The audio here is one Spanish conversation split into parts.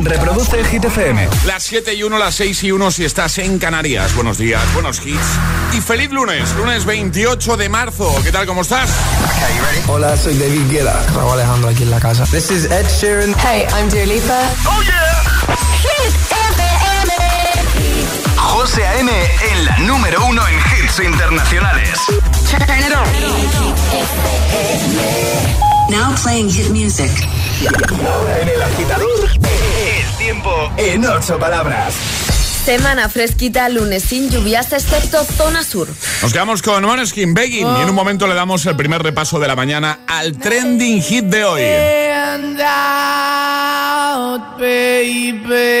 Reproduce Hit FM. Las 7 y 1, las 6 y 1 si estás en Canarias. Buenos días, buenos hits. Y feliz lunes, lunes 28 de marzo. ¿Qué tal, cómo estás? Hola, soy David Guetta. Raúl Alejandro aquí en la casa. This is Ed Sheeran. Hey, I'm Dua Lipa. ¡Oh, yeah! Hit FM. José A.M. en la número uno en hits internacionales. Turn it on. Now playing hit music. En el agitador, el tiempo en ocho palabras. Semana fresquita, lunes sin lluvias, excepto zona sur. Nos quedamos con Moneskin Begging y en un momento le damos el primer repaso de la mañana al trending hit de hoy. And out, baby.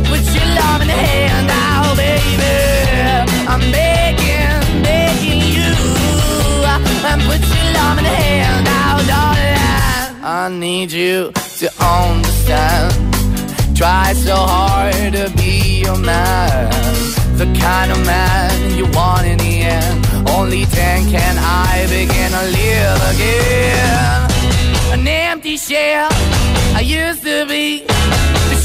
Uh, Put your love in the hand now, baby. I'm you. Uh, Put your love in the hand now, darling. I need you to understand. Try so hard to be your man. The kind of man you want in the end. Only then can I begin to live again. An empty shell I used to be.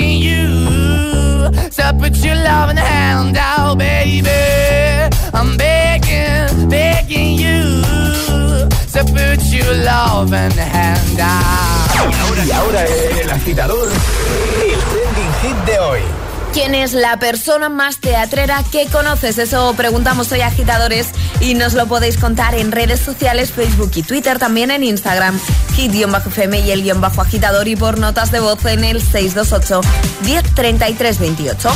you. So put your love in the hand out, baby. I'm begging, begging you. So put your love in the hand out. Y ahora el agitador, el trending hit de hoy. ¿Quién es la persona más teatrera que conoces? Eso preguntamos hoy agitadores y nos lo podéis contar en redes sociales, Facebook y Twitter, también en Instagram, hit-fm y el guion bajo agitador y por notas de voz en el 628 103328.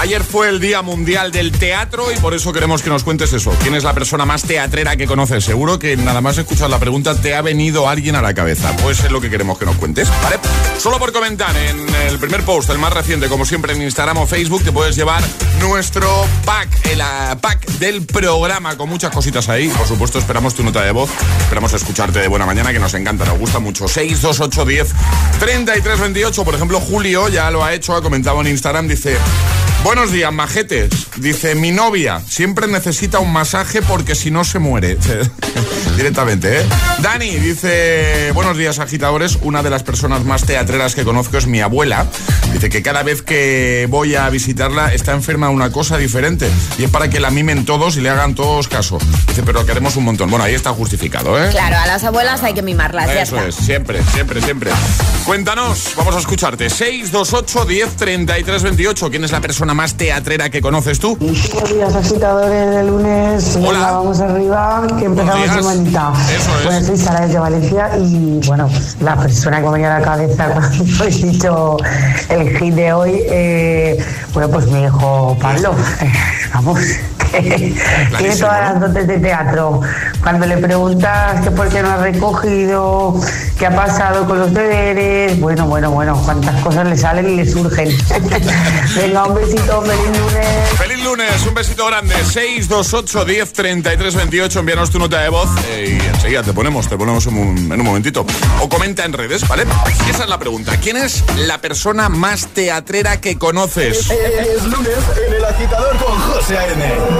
Ayer fue el Día Mundial del Teatro y por eso queremos que nos cuentes eso. ¿Quién es la persona más teatrera que conoces? Seguro que nada más escuchar la pregunta te ha venido alguien a la cabeza. Pues es lo que queremos que nos cuentes. Solo por comentar en el primer post, el más reciente, como siempre en Instagram o Facebook, te puedes llevar nuestro pack, el ah, pack del programa con cositas ahí. Por supuesto, esperamos tu nota de voz. Esperamos escucharte de buena mañana, que nos encanta, nos gusta mucho. 628 10 33 28. Por ejemplo, Julio ya lo ha hecho, ha comentado en Instagram, dice. Buenos días, majetes. Dice, mi novia siempre necesita un masaje porque si no se muere. Directamente, ¿eh? Dani dice, buenos días, agitadores. Una de las personas más teatreras que conozco es mi abuela. Dice que cada vez que voy a visitarla está enferma de una cosa diferente. Y es para que la mimen todos y le hagan todos caso. Dice, pero queremos un montón. Bueno, ahí está justificado, ¿eh? Claro, a las abuelas hay que mimarlas. ya está. es, siempre, siempre, siempre. Cuéntanos, vamos a escucharte. 628 10 33 28. ¿Quién es la persona más teatrera que conoces tú? Buenos días, agitadores de lunes. Hola. Venga, vamos arriba, que empezamos semanita. Eso es. Bueno, soy Sara desde Valencia y, bueno, la persona que me venía a la cabeza cuando he dicho el hit de hoy, eh, bueno, pues mi hijo Pablo. Eh, vamos, tiene todas las dotes de teatro. Cuando le preguntas que por qué no ha recogido, qué ha pasado con los deberes, bueno, bueno, bueno, cuántas cosas le salen y le surgen. Venga, un besito, feliz lunes. Feliz lunes, un besito grande. 628 10 33 28. Envíanos tu nota de voz eh, y enseguida te ponemos, te ponemos en un, en un momentito. O comenta en redes, ¿vale? Esa es la pregunta. ¿Quién es la persona más teatrera que conoces? Es lunes en el agitador con José A.M.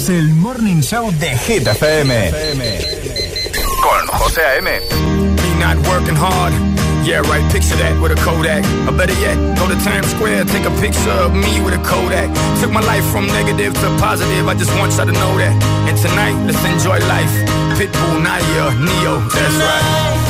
es el morning show de Hit FM. Con José A.M. Me not working hard, Yeah, right, picture that with a Kodak. Or better yet, go to Times Square, take a picture of me with a Kodak. Took my life from negative to positive, I just want y'all to know that. And tonight, let's enjoy life. Pitbull, Naya, Neo, that's right.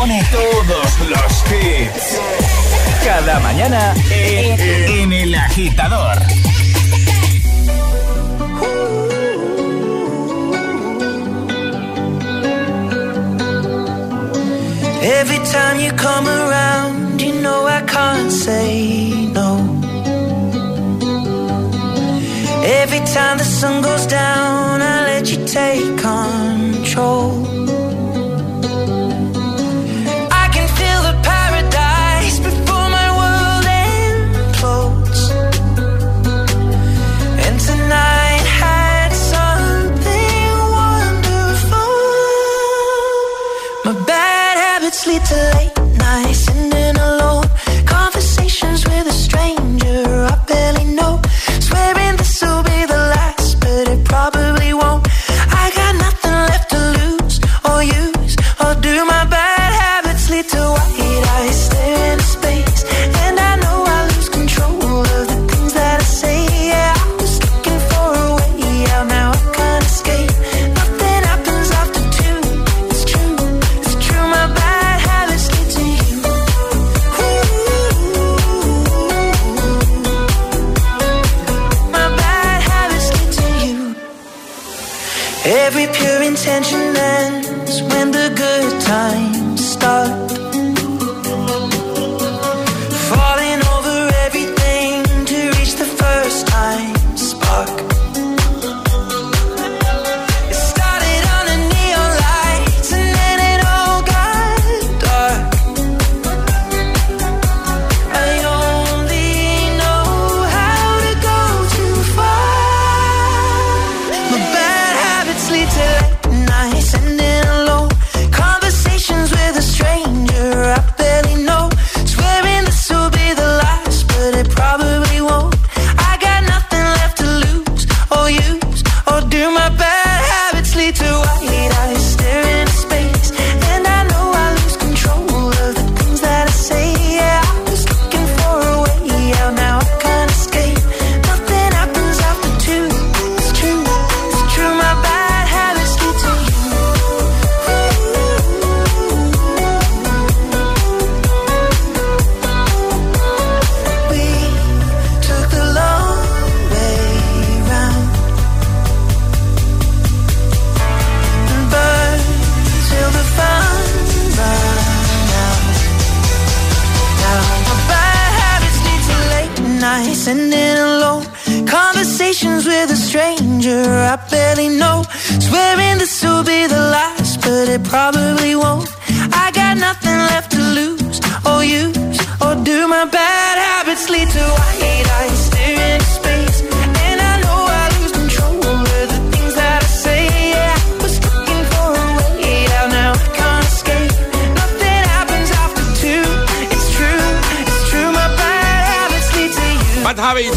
Pone todos los hits. Cada mañana en, El Agitador. Every time you come around, you know I can't say no. Every time the sun goes down, I let you take control.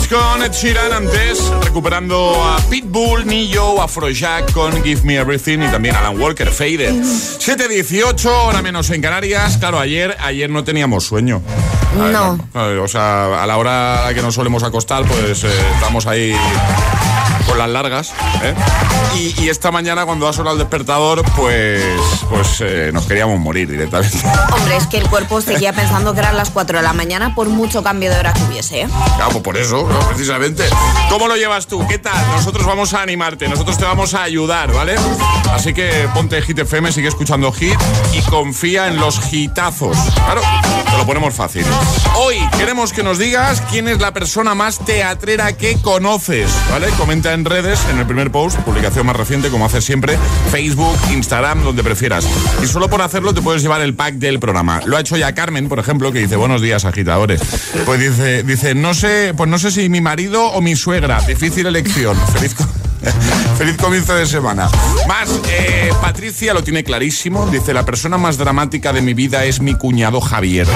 Con Ed Sheeran antes, recuperando a Pitbull, Nio, Afrojack con Give Me Everything y también Alan Walker, Faded. 7.18, hora menos en Canarias. Claro, ayer, ayer no teníamos sueño. No. O sea, a la hora a la que nos solemos acostar, pues eh, estamos ahí con las largas. ¿eh? Y, y esta mañana cuando ha sonado el despertador, pues, pues eh, nos queríamos morir directamente. Hombre, es que el cuerpo seguía pensando que eran las 4 de la mañana por mucho cambio de hora que hubiese. ¿eh? Claro, pues por eso, ¿no? precisamente. ¿Cómo lo llevas tú? ¿Qué tal? Nosotros vamos a animarte, nosotros te vamos a ayudar, ¿vale? Así que ponte Hit FM, sigue escuchando Hit y confía en los hitazos. Claro, te lo ponemos fácil. Hoy queremos que nos digas quién es la persona más teatrera que conoces, ¿vale? Comenta en redes, en el primer post, publicación más reciente, como haces siempre, Facebook, Instagram, donde prefieras. Y solo por hacerlo te puedes llevar el pack del programa. Lo ha hecho ya Carmen, por ejemplo, que dice, buenos días, agitadores. Pues dice, dice, no sé, pues no sé si mi marido o mi suegra. Difícil elección. Feliz Feliz comienzo de semana. Más, eh, Patricia lo tiene clarísimo. Dice, la persona más dramática de mi vida es mi cuñado Javier.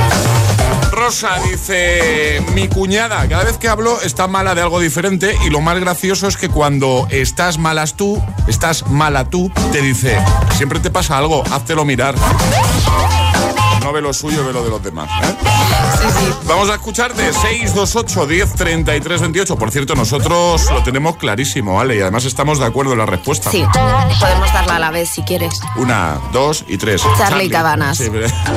Rosa dice, mi cuñada, cada vez que hablo está mala de algo diferente y lo más gracioso es que cuando estás malas tú, estás mala tú, te dice, siempre te pasa algo, háztelo mirar. No ve lo suyo, ve lo de los demás. ¿eh? Vamos a escucharte 628 10 33 28. Por cierto, nosotros lo tenemos clarísimo, ¿vale? Y además estamos de acuerdo en la respuesta. Sí, podemos darla a la vez si quieres. Una, dos y tres. Charlie Cabanas. Sí,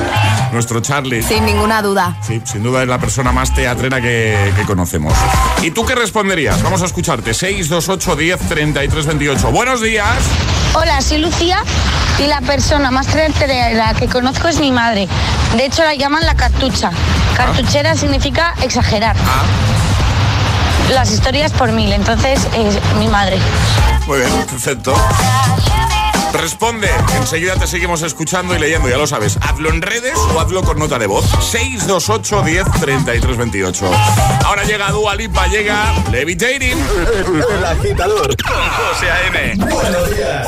nuestro Charlie. Sin ninguna duda. Sí, sin duda es la persona más teatrera que, que conocemos. ¿Y tú qué responderías? Vamos a escucharte. 628 10 33 28. Buenos días. Hola, soy Lucía y la persona más teatrera que conozco es mi madre. De hecho, la llaman la cartucha. Cartuchera significa exagerar. Las historias por mil, entonces es mi madre. Muy bien, perfecto. Responde, enseguida te seguimos escuchando y leyendo, ya lo sabes. Hazlo en redes o hazlo con nota de voz. 628 10 33 28. Ahora llega Dua Lipa, llega Levitating. El agitador con José A.M. Buenos días.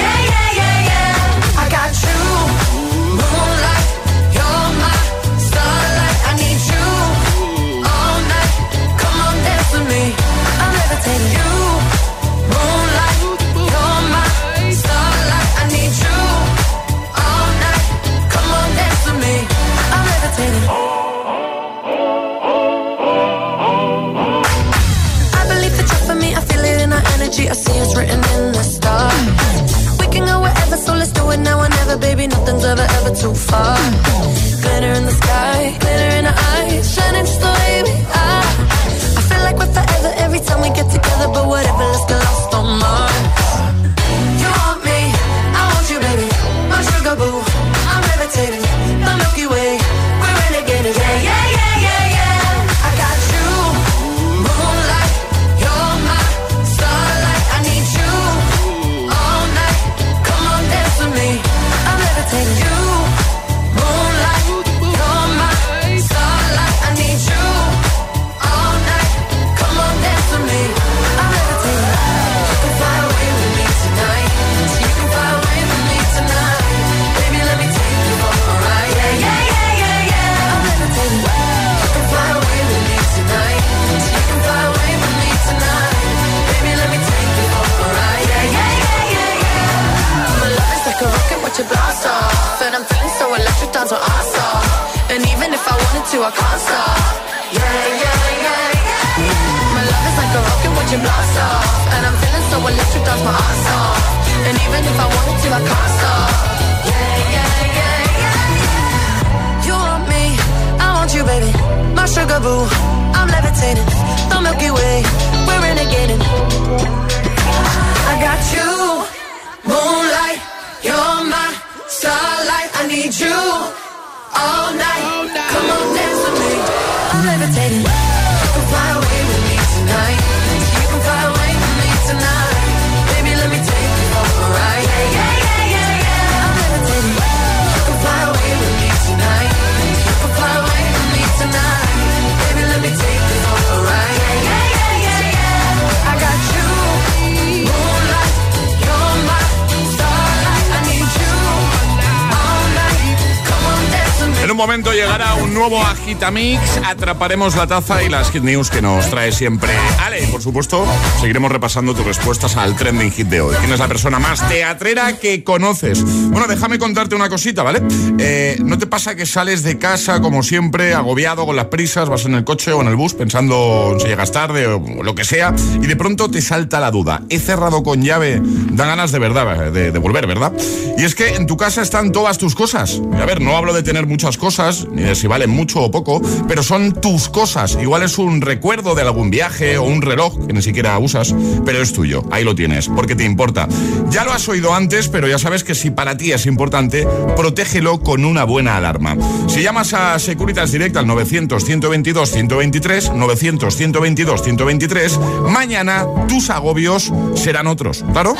yeah, nuevo Agitamix, atraparemos la taza y las hit news que nos trae siempre Ale. Por supuesto, seguiremos repasando tus respuestas al trending hit de hoy. ¿Quién es la persona más teatrera que conoces? Bueno, déjame contarte una cosita, ¿vale? Eh, ¿No te pasa que sales de casa, como siempre, agobiado con las prisas, vas en el coche o en el bus pensando si llegas tarde o lo que sea, y de pronto te salta la duda? ¿He cerrado con llave? Da ganas de verdad, de, de volver, ¿verdad? Y es que en tu casa están todas tus cosas. Y a ver, no hablo de tener muchas cosas, ni de si valen mucho o poco, pero son tus cosas. Igual es un recuerdo de algún viaje o un reloj que ni siquiera usas, pero es tuyo. Ahí lo tienes, porque te importa. Ya lo has oído antes, pero ya sabes que si para ti es importante, protégelo con una buena alarma. Si llamas a Securitas Direct al 900-122-123, 900-122-123, mañana tus agobios serán otros. ¿Claro?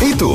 ¿Y tú?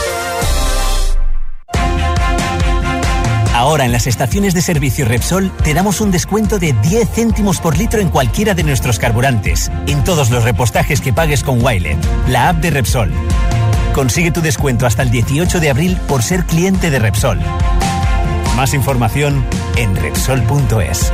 Ahora en las estaciones de servicio Repsol te damos un descuento de 10 céntimos por litro en cualquiera de nuestros carburantes, en todos los repostajes que pagues con Wilet, la app de Repsol. Consigue tu descuento hasta el 18 de abril por ser cliente de Repsol. Más información en Repsol.es.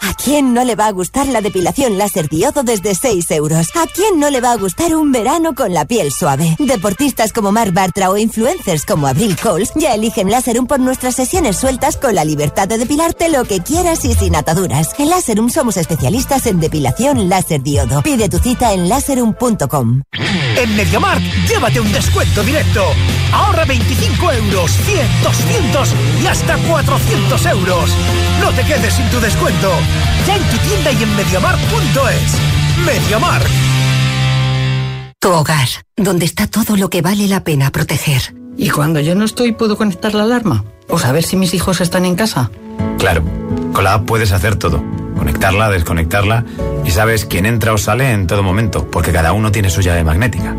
¿A quién no le va a gustar la depilación láser diodo desde 6 euros? ¿A quién no le va a gustar un verano con la piel suave? Deportistas como Marc Bartra o influencers como Abril Coles ya eligen Láserum por nuestras sesiones sueltas con la libertad de depilarte lo que quieras y sin ataduras. En Láserum somos especialistas en depilación láser diodo. Pide tu cita en láserum.com. En MediaMarkt, llévate un descuento directo. Ahorra 25 euros, 100, 200 y hasta 400 euros. No te quedes sin tu descuento. Ya en tu tienda y en MediaMarkt.es. MediaMarkt. Tu hogar, donde está todo lo que vale la pena proteger. ¿Y cuando yo no estoy puedo conectar la alarma? ¿O saber si mis hijos están en casa? Claro, con la app puedes hacer todo. Conectarla, desconectarla y sabes quién entra o sale en todo momento, porque cada uno tiene su llave magnética.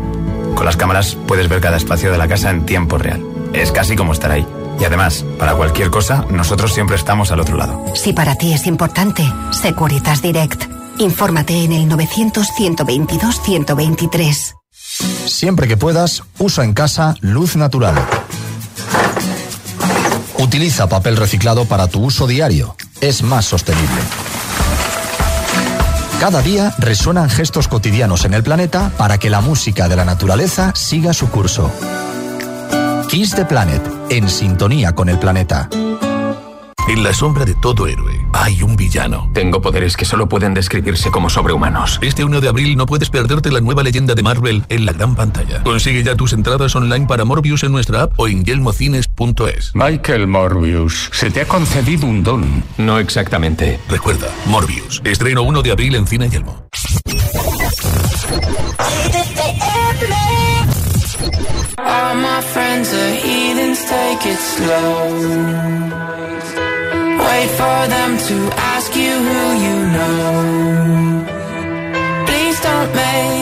Con las cámaras puedes ver cada espacio de la casa en tiempo real. Es casi como estar ahí. Y además, para cualquier cosa, nosotros siempre estamos al otro lado. Si para ti es importante, Securitas Direct. Infórmate en el 900-122-123. Siempre que puedas, usa en casa luz natural. Utiliza papel reciclado para tu uso diario. Es más sostenible. Cada día resuenan gestos cotidianos en el planeta para que la música de la naturaleza siga su curso. Kiss the Planet, en sintonía con el planeta. En la sombra de todo héroe hay un villano. Tengo poderes que solo pueden describirse como sobrehumanos. Este 1 de abril no puedes perderte la nueva leyenda de Marvel en la gran pantalla. Consigue ya tus entradas online para Morbius en nuestra app o en yelmocines.es. Michael Morbius, se te ha concedido un don. No exactamente. Recuerda, Morbius. Estreno 1 de abril en Cine Yelmo. All my friends are heathens, take it slow. Wait for them to ask you who you know. Please don't make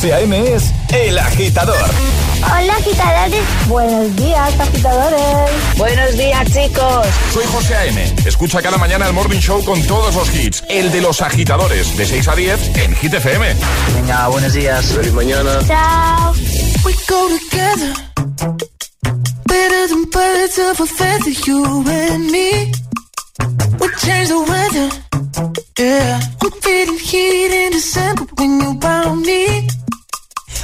José A.M. es El Agitador. Hola, agitadores. Buenos días, agitadores. Buenos días, chicos. Soy José A.M. Escucha cada mañana el Morning Show con todos los hits. El de los agitadores, de 6 a 10 en Hit FM. Venga, buenos días. Feliz mañana. Chao. We go together. Better than birds of a feather, you and me. We change the weather. Yeah. Feeling heat in December when you found me.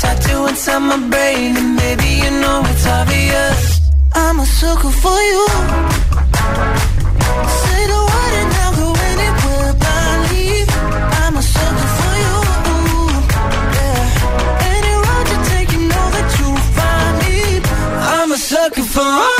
Tattoo inside my brain, and maybe you know it's obvious. I'm a sucker for you. Say the word and I'll go anywhere blindly. I'm a sucker for you. Yeah. Any road you take, you know that you'll find me. I'm a sucker for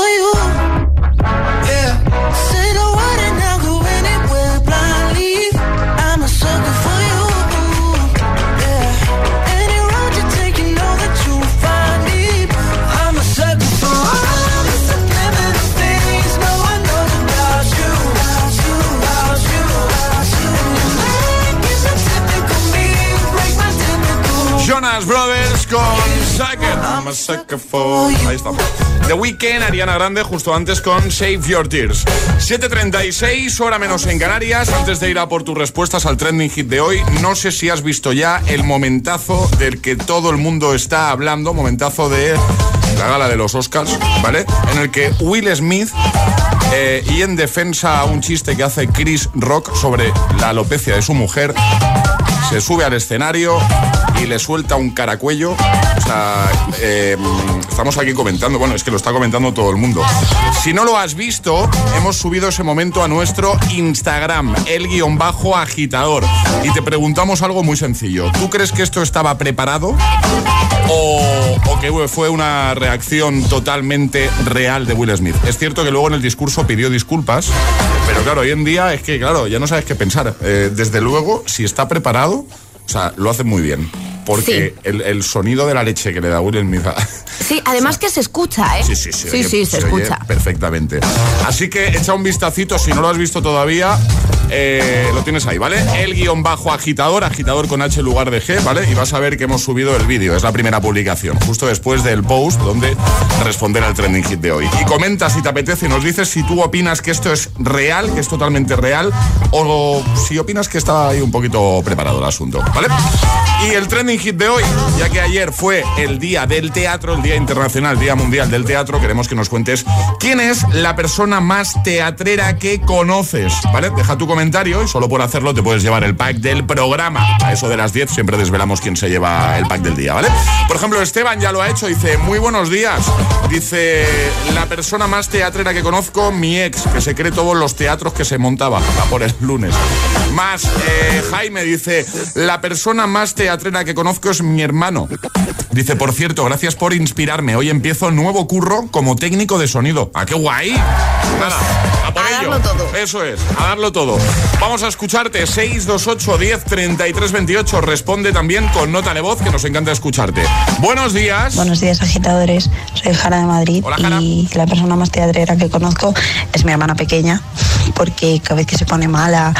Ahí estamos. The Weeknd, Ariana Grande, justo antes con Save Your Tears. 7.36, hora menos en Canarias. Antes de ir a por tus respuestas al trending hit de hoy, no sé si has visto ya el momentazo del que todo el mundo está hablando, momentazo de la gala de los Oscars, ¿vale? En el que Will Smith eh, y en defensa a un chiste que hace Chris Rock sobre la alopecia de su mujer, se sube al escenario y le suelta un caracuello. O sea, eh, estamos aquí comentando, bueno, es que lo está comentando todo el mundo. Si no lo has visto, hemos subido ese momento a nuestro Instagram, el guion bajo agitador. Y te preguntamos algo muy sencillo. ¿Tú crees que esto estaba preparado? O, o que fue una reacción totalmente real de Will Smith. Es cierto que luego en el discurso pidió disculpas, pero claro, hoy en día es que, claro, ya no sabes qué pensar. Eh, desde luego, si está preparado, o sea, lo hace muy bien. Porque el, el sonido de la leche que le da Will Smith Sí, además que se escucha, ¿eh? Sí, sí, sí. Sí, oye, sí, se, escucha. perfectamente. Así que echa un vistacito, si no lo has visto todavía, eh, lo tienes ahí, ¿vale? El guion bajo agitador, agitador con H en lugar de G, ¿vale? Y vas a ver que hemos subido el vídeo, es la primera publicación, justo después del post donde responder al trending hit de hoy. Y comenta si te apetece y nos dices si tú opinas que esto es real, que es totalmente real, o si opinas que está ahí un poquito preparado el asunto, ¿vale? Y el trending trending hit de hoy, ya que ayer fue el día del teatro, el Día Internacional, Día Mundial del Teatro, queremos que nos cuentes quién es la persona más teatrera que conoces, ¿vale? Deja tu comentario y solo por hacerlo te puedes llevar el pack del programa. A eso de las 10 siempre desvelamos quién se lleva el pack del día, ¿vale? Por ejemplo, Esteban ya lo ha hecho, dice, muy buenos días. Dice, la persona más teatrera que conozco, mi ex, que se cree todos los teatros que se montaba a por el lunes. Más, eh, Jaime dice, la persona más teatrera que conozco es mi hermano. Dice, por cierto, gracias por inspirarme. Hoy empiezo nuevo curro como técnico de sonido. ¡Ah, qué guay! Nada, a por A ello. darlo todo. Eso es, a darlo todo. Vamos a escucharte. 628 10 33 28. Responde también con nota de voz, que nos encanta escucharte. Buenos días. Buenos días, agitadores. Soy Jara de Madrid y la persona más teatrera que conozco es mi hermana pequeña, porque cada vez que se pone mala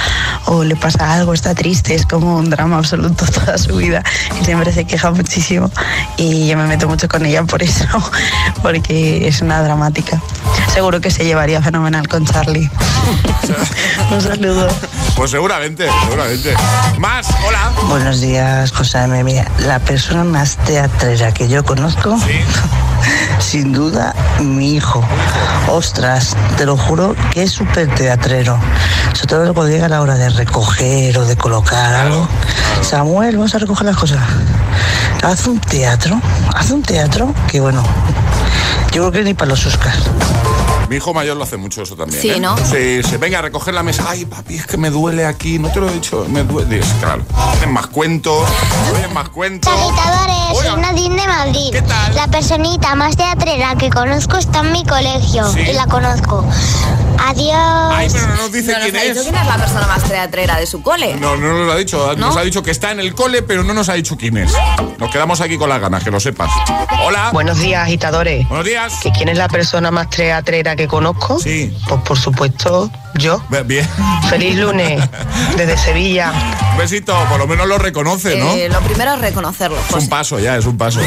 o le pasa algo, está triste, es como un drama absoluto toda su vida y siempre se queja muchísimo y yo me meto mucho con ella por eso, porque es una dramática. Seguro que se llevaría fenomenal con Charlie. un saludo. Pues seguramente, seguramente. Más, hola. Buenos días, José. Mira, la persona más teatrera que yo conozco, sin duda, mi hijo. Ostras, te lo juro que es súper teatrero. Sobre todo cuando llega la hora de recoger o de colocar algo. Samuel, vamos a recoger las cosas. Haz un teatro, haz un teatro que bueno, yo creo que ni para los Oscars. Mi hijo mayor lo hace mucho eso también. Sí, ¿eh? ¿no? Sí, sí, venga a recoger la mesa. Ay, papi, es que me duele aquí. No te lo he dicho, me duele. Dices, claro, tienes más cuentos, tienes más cuentos. Agitadores, soy Nadine de Madrid. ¿Qué tal? La personita más teatrera que conozco está en mi colegio Sí. y la conozco. Adiós. Ay, pero no nos dice No nos quién ha dicho es. quién es la persona más teatrera de su cole. No, no nos lo ha dicho. Nos ha dicho que está en el cole, pero no nos ha dicho quién es. Nos quedamos aquí con las ganas, que lo sepas. Hola. Buenos días, agitadores. Buenos días. ¿Que ¿Quién es la persona más teatrera que conozco? Sí. Pues por supuesto, yo. Bien. Feliz lunes, desde Sevilla. Un besito, por lo menos lo reconoce, ¿no? Eh, lo primero es reconocerlo. Es un paso ya, es un paso.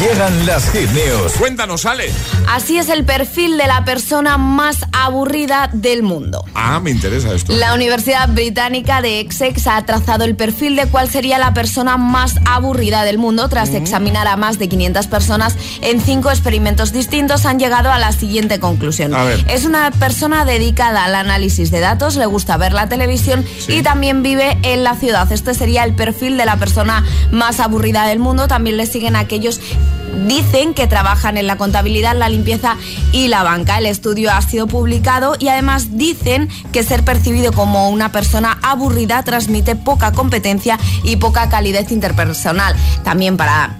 Llegan las hit news. Cuéntanos, Ale. Así es el perfil de la persona más aburrida del mundo. Ah, me interesa esto. La Universidad Británica de Essex ha trazado el perfil de cuál sería la persona más aburrida del mundo. Tras examinar a más de 500 personas en cinco experimentos distintos, han llegado a la siguiente conclusión. A ver. Es una persona dedicada al análisis de datos, le gusta ver la televisión y también vive en la ciudad. Este sería el perfil de la persona más aburrida del mundo. También le siguen aquellos dicen que trabajan en la contabilidad, la limpieza y la banca. El estudio ha sido publicado y además dicen que ser percibido como una persona aburrida transmite poca competencia y poca calidez interpersonal. También para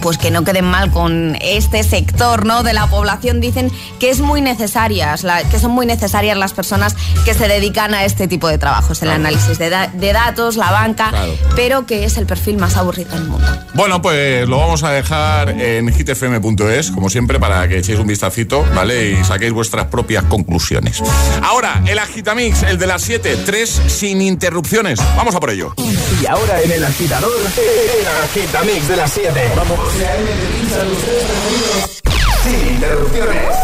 pues que no queden mal con este sector ¿no? de la población dicen que es muy necesarias la- que son muy necesarias las personas que se dedican a este tipo de trabajos el análisis de, da- de datos la banca Claro. pero que es el perfil más aburrido del mundo Bueno, pues lo vamos a dejar en hitfm.es, como siempre, para que echéis un vistacito, ¿vale? Y saquéis vuestras propias conclusiones. Ahora, el Agitamix, el de las 7, 3 sin interrupciones. Vamos a por ello. Y ahora en el agitador, el agitamix de las 7. Vamos. Sin interrupciones.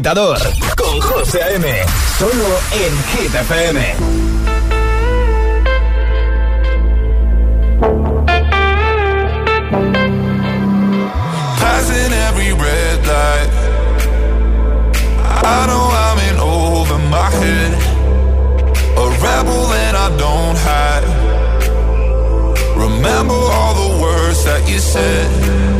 Agitador con José A.M. Solo en Hit FM. Passing every red light. I know I'm in over my head. A rebel that I don't hide. Remember all the words that you said.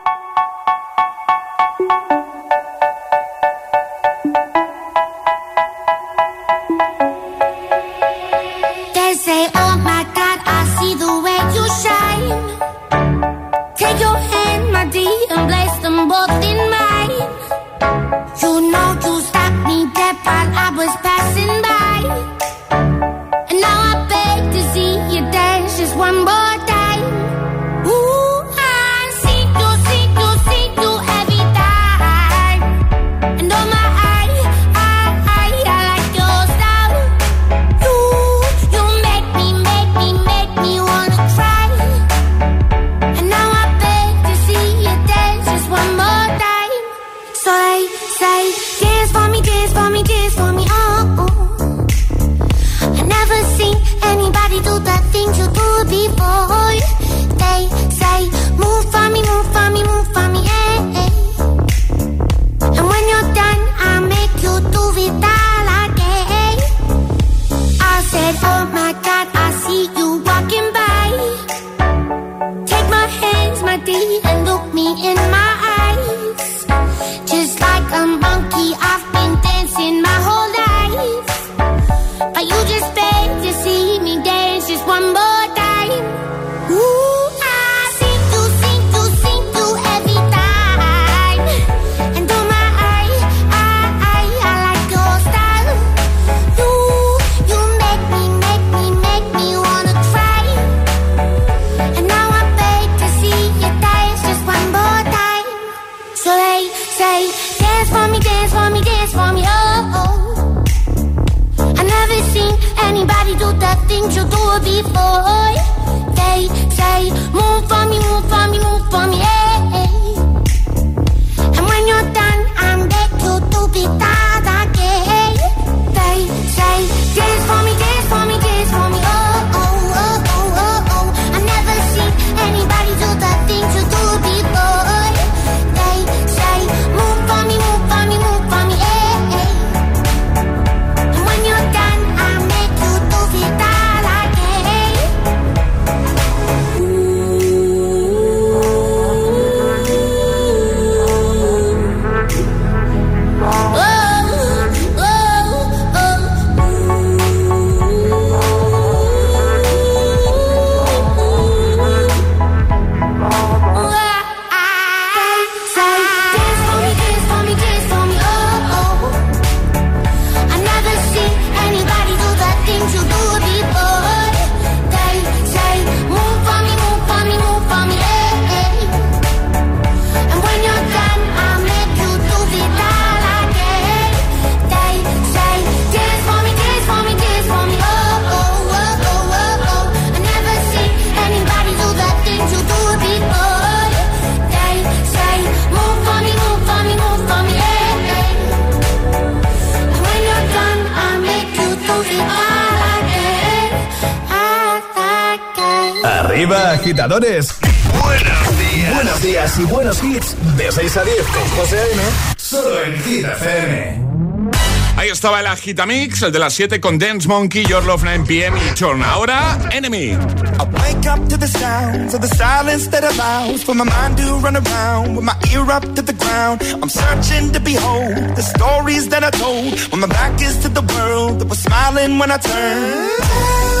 Agitamix, el de las 7 con Dance Monkey, Your Love 9 PM y Chorn. Ahora, Enemy. I wake up to the sounds of the silence that allows for my mind to run around with my ear up to the ground. I'm searching to behold the stories that I told when my back is to the world that was smiling when I turned.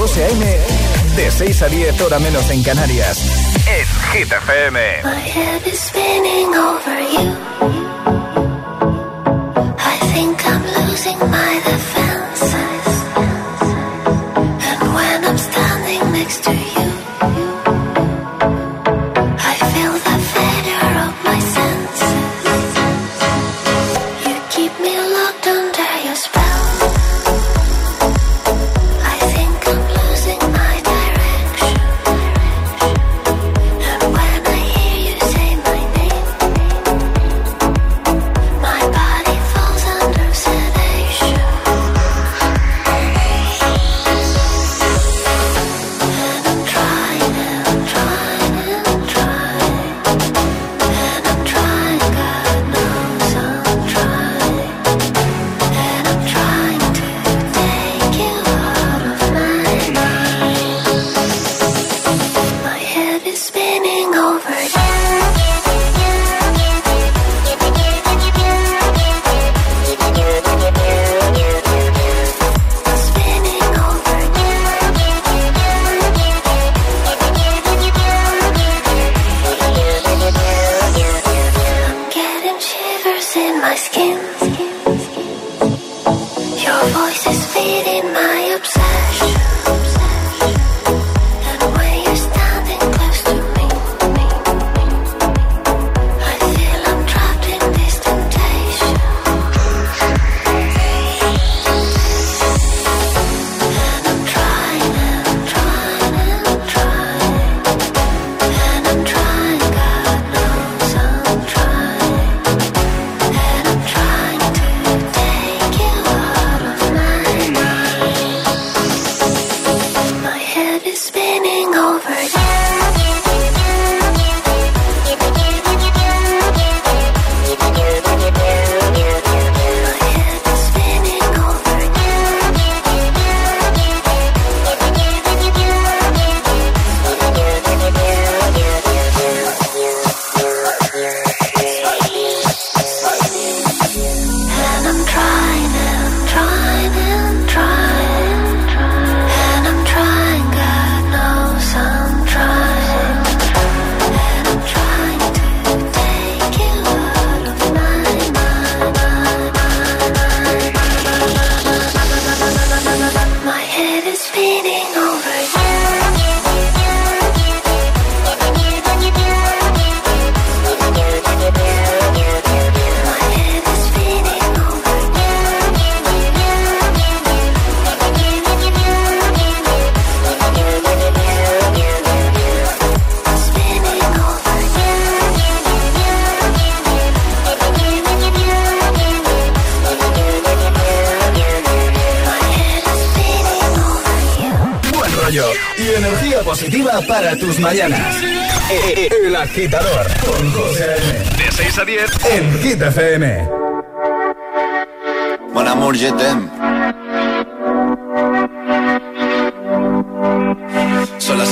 José A.M. De 6 a 10 hora menos en Canarias. En Hit FM. My head is spinning over you. I think I'm losing my positiva para tus mañanas. El agitador con José M. De 6 a 10 en Hit FM. Mon amour, je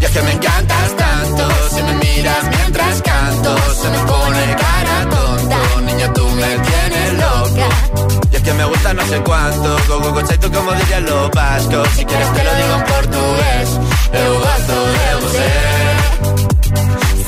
Y es que me encantas tanto, si me miras mientras canto, se me pone cara tonta. Niña, tú me tienes loca. Y es que me gusta no sé cuánto, go go go tú como dirían los vascos. Si quieres te lo digo en portugués, eu gosto de você.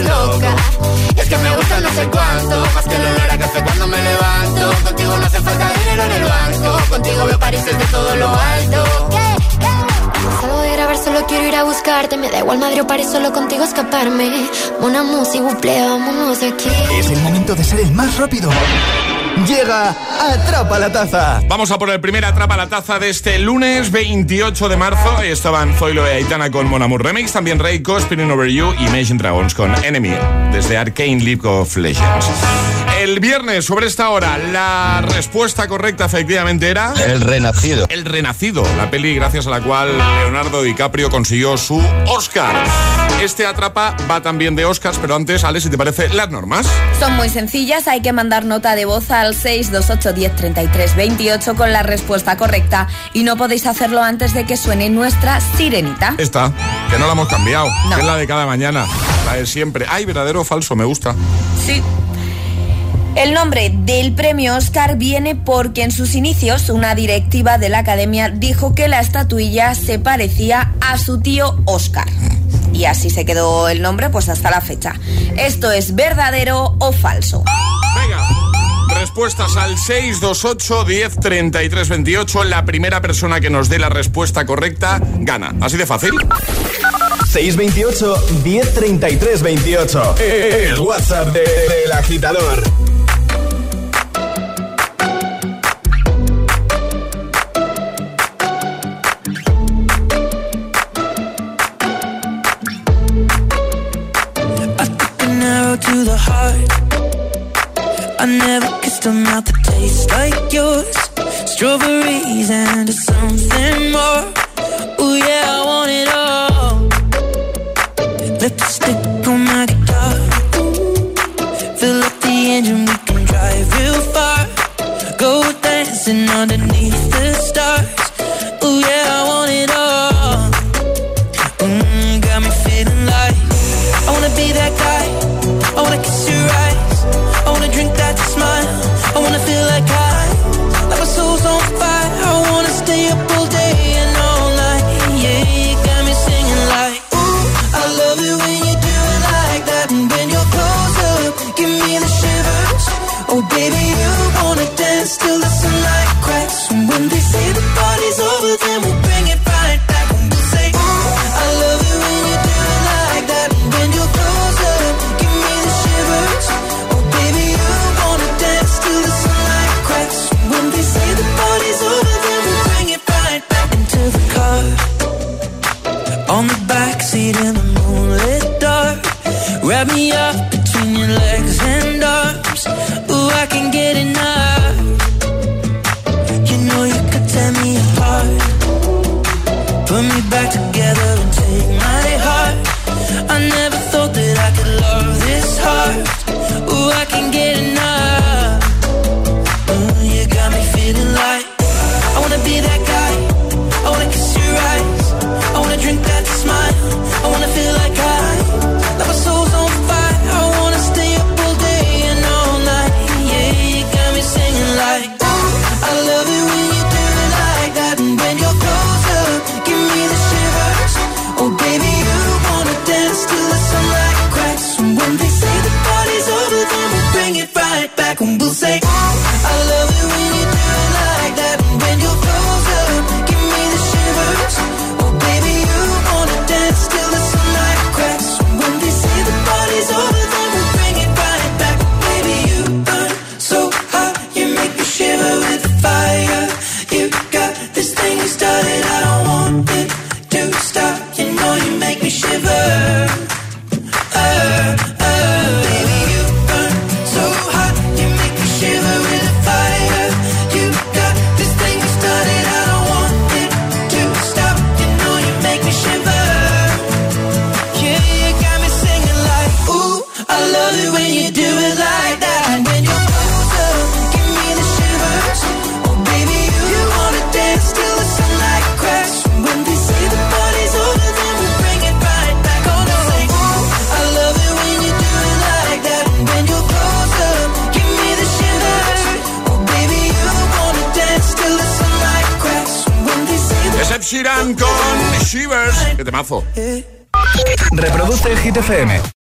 loca. Es que me gusta no sé cuánto, más que el olor a café cuando me levanto. Contigo no hace falta dinero en el banco, contigo veo París desde todo lo alto. Salgo de grabar, solo quiero ir a buscarte. Me da igual Madrid o París, solo contigo escaparme. Una música, buple, vámonos de aquí. Es el momento de ser el más rápido. Llega Atrapa la Taza. Vamos a por el primer Atrapa la Taza de este lunes 28 de marzo. Estaban Zoilo y Aitana con Mon Amour Remix, también Reiko, Spinning Over You y Imagine Dragons con Enemy, desde Arcane League of Legends. El viernes, sobre esta hora, la respuesta correcta efectivamente era... El Renacido. El Renacido, la peli gracias a la cual Leonardo DiCaprio consiguió su Oscar. Este Atrapa va también de Oscars, pero antes, Ale, si te parece, las normas. Son muy sencillas, hay que mandar nota de voz al 628 10 33 28 con la respuesta correcta y no podéis hacerlo antes de que suene nuestra sirenita. Esta, que no la hemos cambiado, No. que es la de cada mañana, la de siempre. Ay, verdadero o falso, me gusta. Sí. El nombre del premio Oscar viene porque en sus inicios una directiva de la academia dijo que la estatuilla se parecía a su tío Oscar. Y así se quedó el nombre pues hasta la fecha. ¿Esto es verdadero o falso? Venga, respuestas al 628 10 33 28. La primera persona que nos dé la respuesta correcta gana. Así de fácil. 628 1033 28. El WhatsApp de- del agitador. I never kissed a mouth that tastes like yours. Strawberries and something more. Oh yeah, I want it all. Lipstick